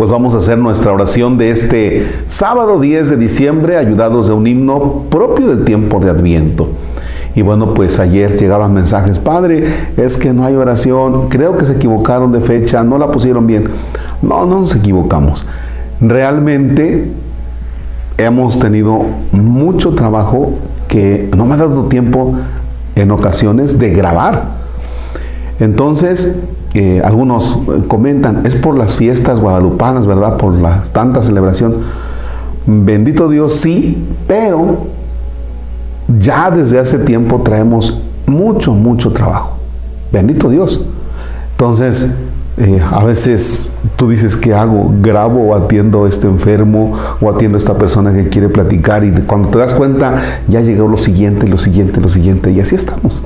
Pues vamos a hacer nuestra oración de este sábado 10 de diciembre, ayudados de un himno propio del tiempo de Adviento. Y bueno, pues ayer llegaban mensajes, Padre, es que no hay oración, creo que se equivocaron de fecha, no la pusieron bien. No, no nos equivocamos. Realmente hemos tenido mucho trabajo que no me ha dado tiempo en ocasiones de grabar. Entonces, eh, algunos comentan, es por las fiestas guadalupanas, ¿verdad? Por la tanta celebración. Bendito Dios, sí, pero ya desde hace tiempo traemos mucho, mucho trabajo. Bendito Dios. Entonces, eh, a veces tú dices, ¿qué hago? ¿Grabo o atiendo a este enfermo o atiendo a esta persona que quiere platicar? Y cuando te das cuenta, ya llegó lo siguiente, lo siguiente, lo siguiente, y así estamos.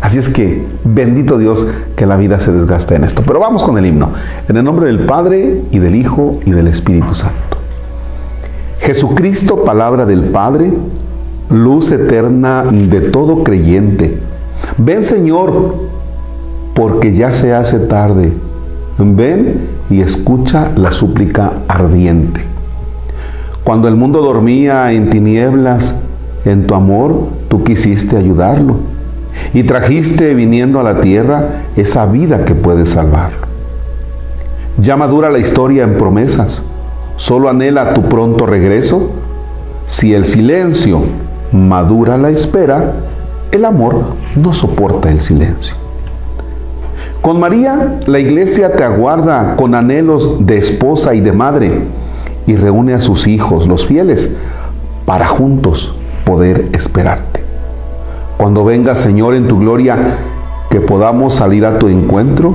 Así es que, bendito Dios, que la vida se desgasta en esto. Pero vamos con el himno. En el nombre del Padre y del Hijo y del Espíritu Santo. Jesucristo, palabra del Padre, luz eterna de todo creyente. Ven Señor, porque ya se hace tarde. Ven y escucha la súplica ardiente. Cuando el mundo dormía en tinieblas, en tu amor, tú quisiste ayudarlo y trajiste viniendo a la tierra esa vida que puede salvarlo. Ya madura la historia en promesas, solo anhela tu pronto regreso. Si el silencio madura la espera, el amor no soporta el silencio. Con María, la iglesia te aguarda con anhelos de esposa y de madre y reúne a sus hijos, los fieles, para juntos poder esperarte. Cuando venga, Señor, en tu gloria, que podamos salir a tu encuentro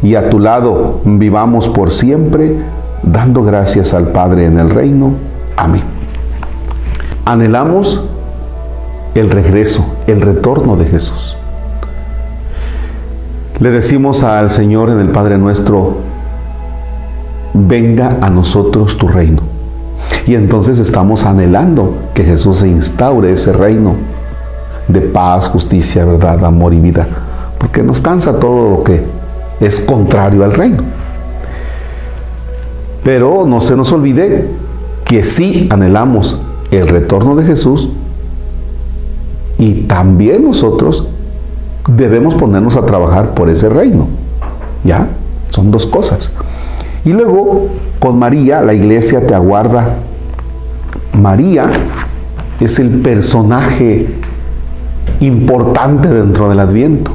y a tu lado vivamos por siempre, dando gracias al Padre en el reino. Amén. Anhelamos el regreso, el retorno de Jesús. Le decimos al Señor en el Padre nuestro, venga a nosotros tu reino. Y entonces estamos anhelando que Jesús se instaure ese reino de paz, justicia, verdad, amor y vida, porque nos cansa todo lo que es contrario al reino. Pero no se nos olvide que sí anhelamos el retorno de Jesús y también nosotros debemos ponernos a trabajar por ese reino. ¿Ya? Son dos cosas. Y luego, con María, la iglesia te aguarda. María es el personaje importante dentro del Adviento,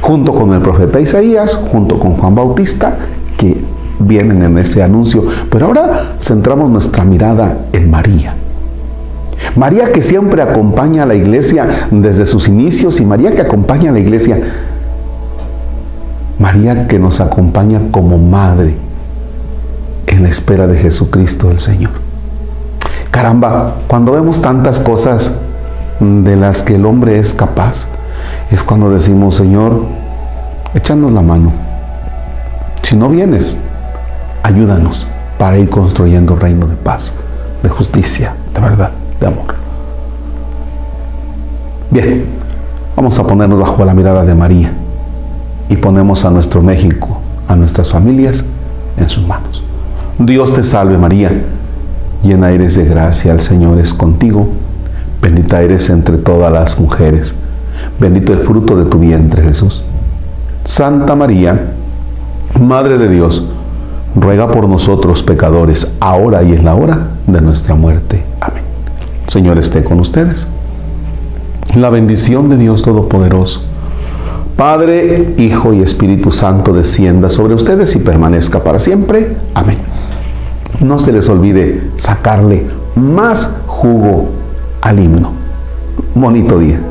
junto con el profeta Isaías, junto con Juan Bautista, que vienen en ese anuncio. Pero ahora centramos nuestra mirada en María. María que siempre acompaña a la iglesia desde sus inicios y María que acompaña a la iglesia. María que nos acompaña como madre en la espera de Jesucristo el Señor. Caramba, cuando vemos tantas cosas de las que el hombre es capaz, es cuando decimos, Señor, échanos la mano. Si no vienes, ayúdanos para ir construyendo reino de paz, de justicia, de verdad de amor. Bien, vamos a ponernos bajo la mirada de María y ponemos a nuestro México, a nuestras familias en sus manos. Dios te salve María, llena eres de gracia, el Señor es contigo, bendita eres entre todas las mujeres, bendito el fruto de tu vientre Jesús. Santa María, Madre de Dios, ruega por nosotros pecadores, ahora y en la hora de nuestra muerte. Amén. Señor esté con ustedes. La bendición de Dios Todopoderoso, Padre, Hijo y Espíritu Santo descienda sobre ustedes y permanezca para siempre. Amén. No se les olvide sacarle más jugo al himno. Bonito día.